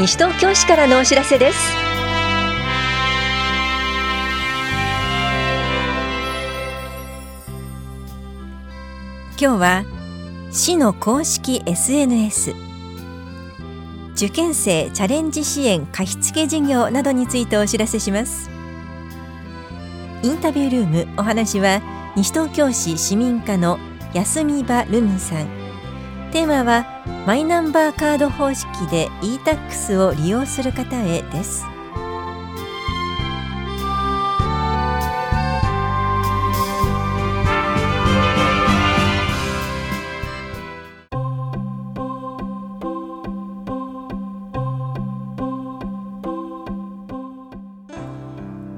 西東京市からのお知らせです。今日は市の公式 SNS 受験生チャレンジ支援貸付事業などについてお知らせします。インタビュールームお話は西東京市市民課の休み場ルミさん。テーマはマイナンバーカード方式で e-tax を利用する方へです。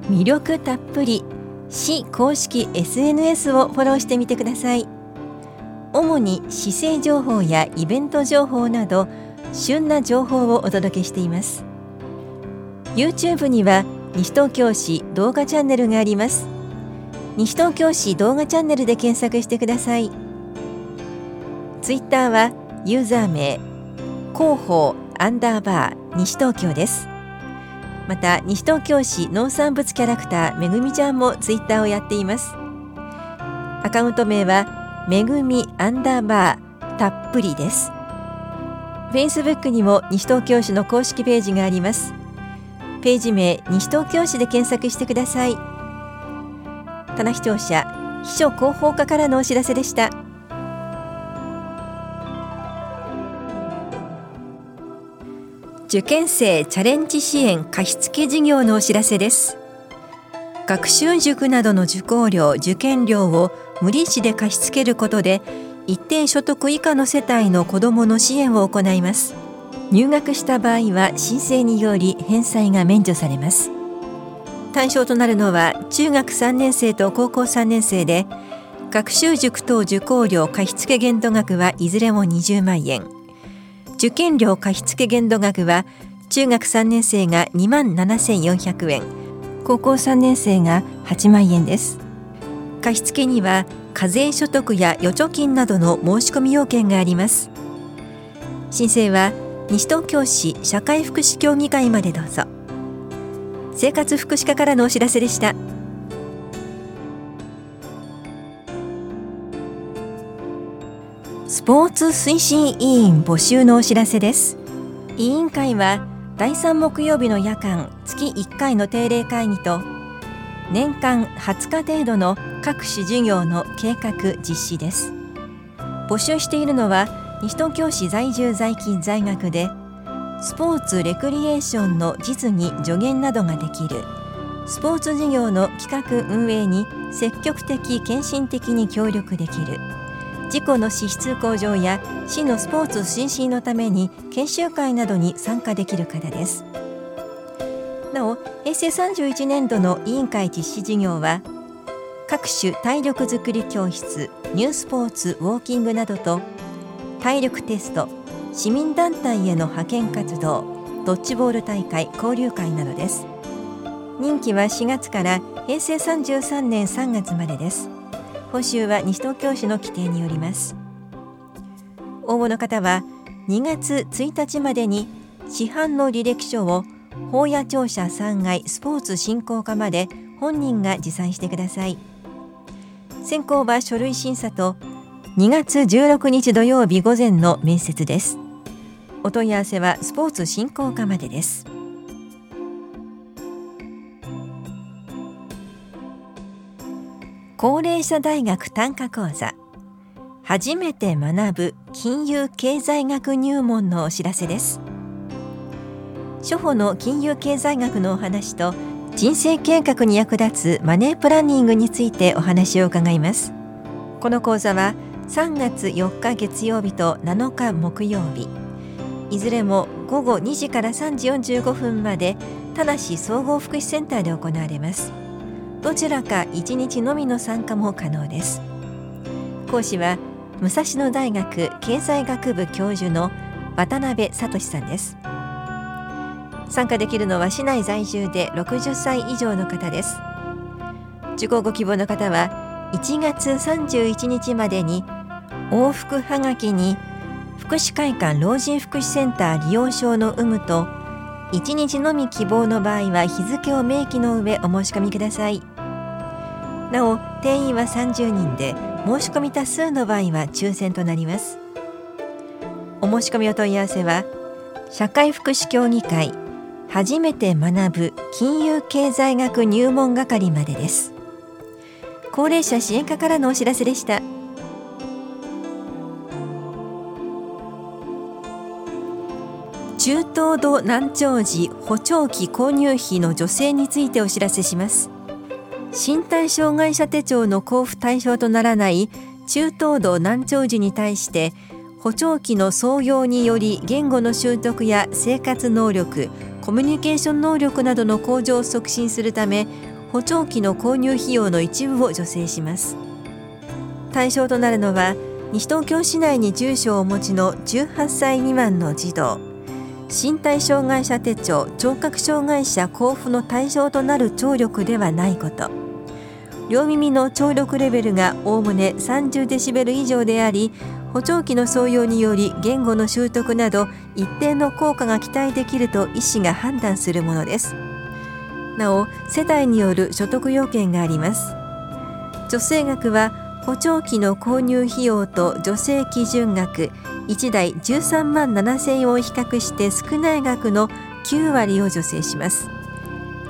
魅力たっぷり。市公式 SNS をフォローしてみてください。主に市政情報やイベント情報など旬な情報をお届けしています。YouTube には西東京市動画チャンネルがあります。西東京市動画チャンネルで検索してください。Twitter はユーザー名広報アンダーバー西東京です。また西東京市農産物キャラクターめぐみちゃんもツイッターをやっています。アカウント名はめぐみアンダーバーたっぷりです。フェイスブックにも西東京市の公式ページがあります。ページ名西東京市で検索してください。棚視聴者秘書広報課からのお知らせでした。受験生チャレンジ支援貸付事業のお知らせです。学習塾などの受講料受験料を無利子で貸し付けることで一定所得以下の世帯の子どもの支援を行います。入学した場合は申請により返済が免除されます。対象となるのは中学3年生と高校3年生で学習塾等受講料貸付限度額はいずれも20万円。受験料貸付限度額は中学3年生が2万7400円。高校3年生が8万円です。貸付には課税所得や預貯金などの申し込み要件があります。申請は西東京市社会福祉協議会までどうぞ。生活福祉課からのお知らせでした。スポーツ推進委員募集のお知らせです。委員会は第3木曜日の夜間月1回の定例会議と年間20日程度の各種事業の計画実施です。募集しているのは西東京市在住在勤在学でスポーツレクリエーションの実技助言などができるスポーツ事業の企画運営に積極的献身的に協力できる事故の資質向上や市のスポーツ推進のために研修会などに参加できる方です。平成31年度の委員会実施事業は各種体力づくり教室ニュースポーツウォーキングなどと体力テスト市民団体への派遣活動ドッジボール大会交流会などです。任期は4月から平成33年3月までです。報酬は西東京市の規定によります。応募の方は2月1日までに市販の履歴書を法屋庁舎3階スポーツ振興課まで本人が持参してください。選考は書類審査と2月16日土曜日午前の面接です。お問い合わせはスポーツ振興課までです。高齢者大学単価講座。初めて学ぶ金融経済学入門のお知らせです。初歩の金融経済学のお話と人生計画に役立つマネープランニングについてお話を伺います。この講座は3月4日月曜日と7日木曜日。いずれも午後2時から3時45分まで田梨総合福祉センターで行われます。どちらか1日のみの参加も可能です。講師は武蔵野大学経済学部教授の渡辺聡さんです。参加できるのは市内在住で60歳以上の方です。受講ご希望の方は1月31日までに往復はがきに福祉会館老人福祉センター利用証の有無と1日のみ希望の場合は日付を明記の上お申し込みください。なお定員は30人で申し込み多数の場合は抽選となります。お申し込みお問い合わせは社会福祉協議会初めて学ぶ金融経済学入門係までです。高齢者支援課からのお知らせでした。中等度難聴時補聴器購入費の助成についてお知らせします。身体障害者手帳の交付対象とならない中等度難聴時に対して補聴器の創用により言語の習得や生活能力コミュニケーション能力などの向上を促進するため補聴器の購入費用の一部を助成します。対象となるのは西東京市内に住所をお持ちの18歳未満の児童。身体障害者手帳聴覚障害者交付の対象となる聴力ではないこと。両耳の聴力レベルがおおむね30デシベル以上であり補聴器の創用により言語の習得など一定の効果が期待できると医師が判断するものです。なお世帯による所得要件があります。助成額は補聴器の購入費用と助成基準額1台13万7000円を比較して少ない額の9割を助成します。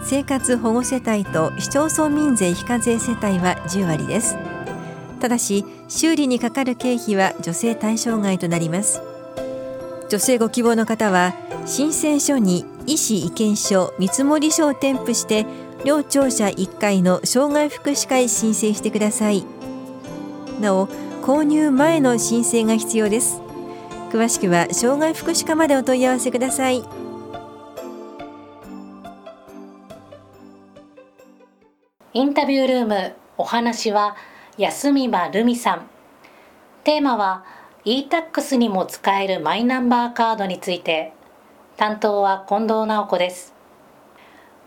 生活保護世帯と市町村民税非課税世帯は10割です。ただし修理にかかる経費は助成対象外となります。助成ご希望の方は申請書に医師意見書見積書を添付して両庁舎1階の障害福祉課へ申請してください。なお購入前の申請が必要です。詳しくは障害福祉課までお問い合わせください。インタビュールームお話は安見場ルミさん。テーマは e-tax にも使えるマイナンバーカードについて。担当は近藤直子です。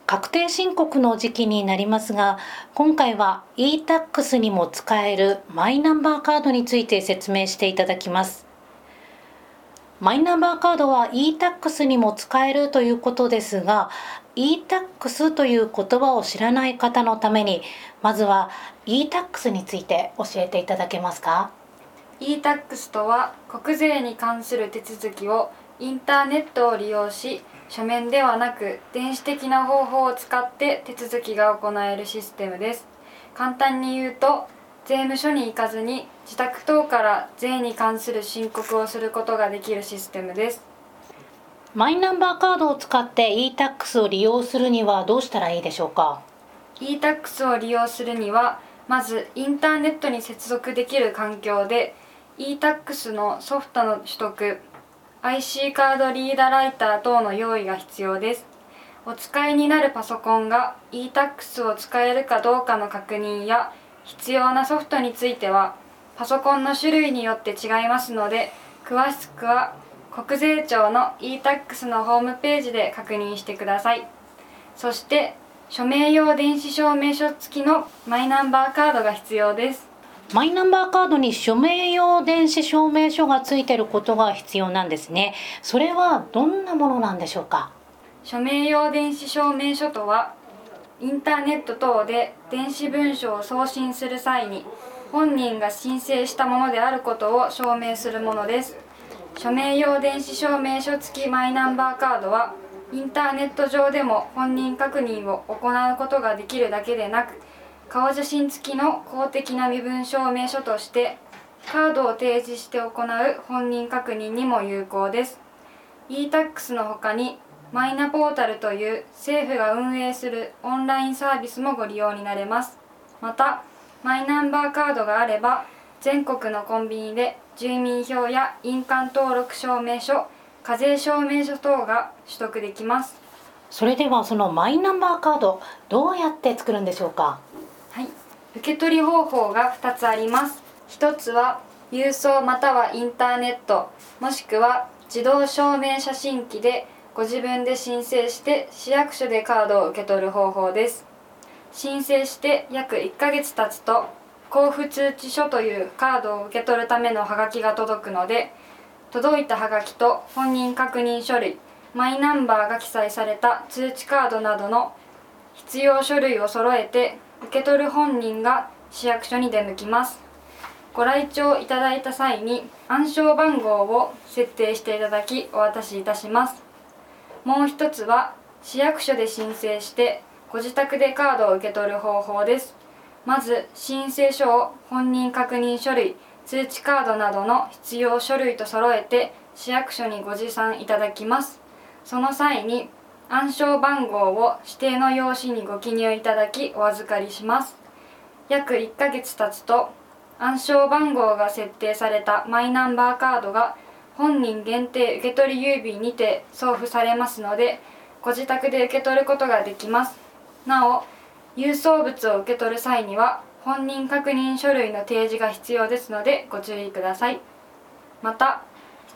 確定申告の時期になりますが今回は e-tax にも使えるマイナンバーカードについて説明していただきます。マイナンバーカードは e-tax にも使えるということですが e-tax という言葉を知らない方のためにまずは e-tax について教えていただけますか？e-tax とは国税に関する手続きをインターネットを利用し書面ではなく電子的な方法を使って手続きが行えるシステムです。簡単に言うと税務署に行かずに自宅等から税に関する申告をすることができるシステムです。マイナンバーカードを使って e-tax を利用するにはどうしたらいいでしょうか？e-tax を利用するにはまずインターネットに接続できる環境で e-tax のソフトの取得 IC カードリーダーライター等の用意が必要です。お使いになるパソコンが e-tax を使えるかどうかの確認や必要なソフトについてはパソコンの種類によって違いますので詳しくは国税庁の e-tax のホームページで確認してください。そして署名用電子証明書付きのマイナンバーカードが必要です。マイナンバーカードに署名用電子証明書がついていることが必要なんですね。それはどんなものなんでしょうか？署名用電子証明書とはインターネット等で電子文書を送信する際に本人が申請したものであることを証明するものです署名用電子証明書付きマイナンバーカードはインターネット上でも本人確認を行うことができるだけでなく顔写真付きの公的な身分証明書としてカードを提示して行う本人確認にも有効です。e-tax のほかにマイナポータルという政府が運営するオンラインサービスもご利用になれます。またマイナンバーカードがあれば全国のコンビニで住民票や印鑑登録証明書課税証明書等が取得できます。それではそのマイナンバーカードどうやって作るんでしょうか？はい。受け取り方法が2つあります。1つは郵送またはインターネット。もしくは自動証明写真機でご自分で申請して市役所でカードを受け取る方法です。申請して約1ヶ月経つと交付通知書というカードを受け取るためのハガキが届くので届いたハガキと本人確認書類マイナンバーが記載された通知カードなどの必要書類を揃えて受け取る本人が市役所に出向きます。ご来庁いただいた際に暗証番号を設定していただきお渡しいたします。もう一つは市役所で申請してご自宅でカードを受け取る方法です。まず申請書を本人確認書類通知カードなどの必要書類と揃えて市役所にご持参いただきます。その際に暗証番号を指定の用紙にご記入いただきお預かりします。約1ヶ月経つと暗証番号が設定されたマイナンバーカードが本人限定受取郵便にて送付されますのでご自宅で受け取ることができます。なお郵送物を受け取る際には本人確認書類の提示が必要ですのでご注意ください。また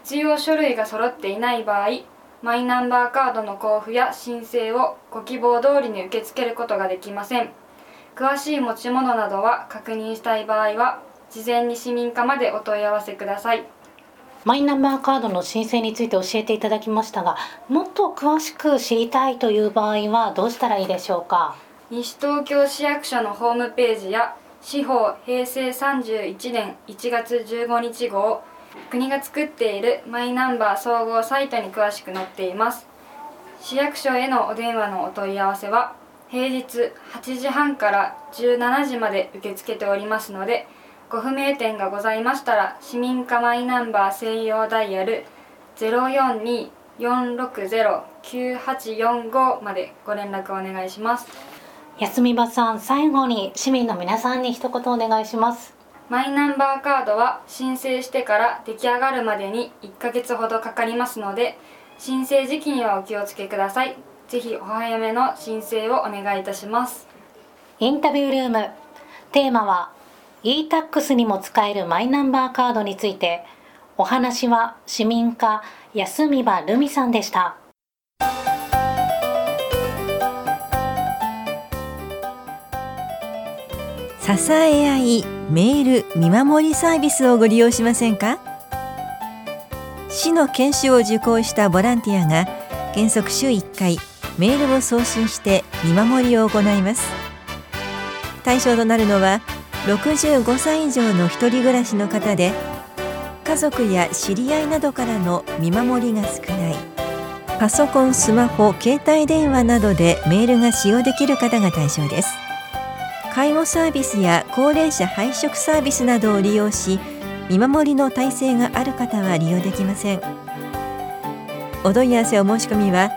必要書類が揃っていない場合マイナンバーカードの交付や申請をご希望通りに受け付けることができません。詳しい持ち物などは確認したい場合は事前に市民課までお問い合わせください。マイナンバーカードの申請について教えていただきましたがもっと詳しく知りたいという場合はどうしたらいいでしょうか？西東京市役所のホームページや司法平成31年1月15日号国が作っているマイナンバー総合サイトに詳しく載っています。市役所へのお電話のお問い合わせは平日8時半から17時まで受け付けておりますのでご不明点がございましたら市民課マイナンバー専用ダイヤル042-460-9845までご連絡お願いします。休み場さん最後に市民の皆さんに一言お願いします。マイナンバーカードは申請してから出来上がるまでに1ヶ月ほどかかりますので申請時期にはお気をつけください。ぜひお早めの申請をお願いいたします。インタビュールーム。テーマは e-tax にも使えるマイナンバーカードについて。お話は市民課安見場留美さんでした支え合いメール見守りサービスをご利用しませんか？市の研修を受講したボランティアが原則週1回メールを送信して見守りを行います。対象となるのは65歳以上の一人暮らしの方で家族や知り合いなどからの見守りが少ないパソコン、スマホ、携帯電話などでメールが使用できる方が対象です。介護サービスや高齢者配食サービスなどを利用し見守りの体制がある方は利用できません。お問い合わせお申し込みは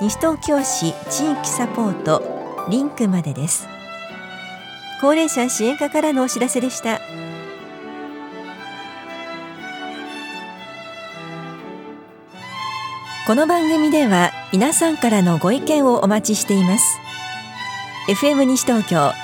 西東京市地域サポートリンクまでです。高齢者支援課からのお知らせでした。この番組では皆さんからのご意見をお待ちしています。FM 西東京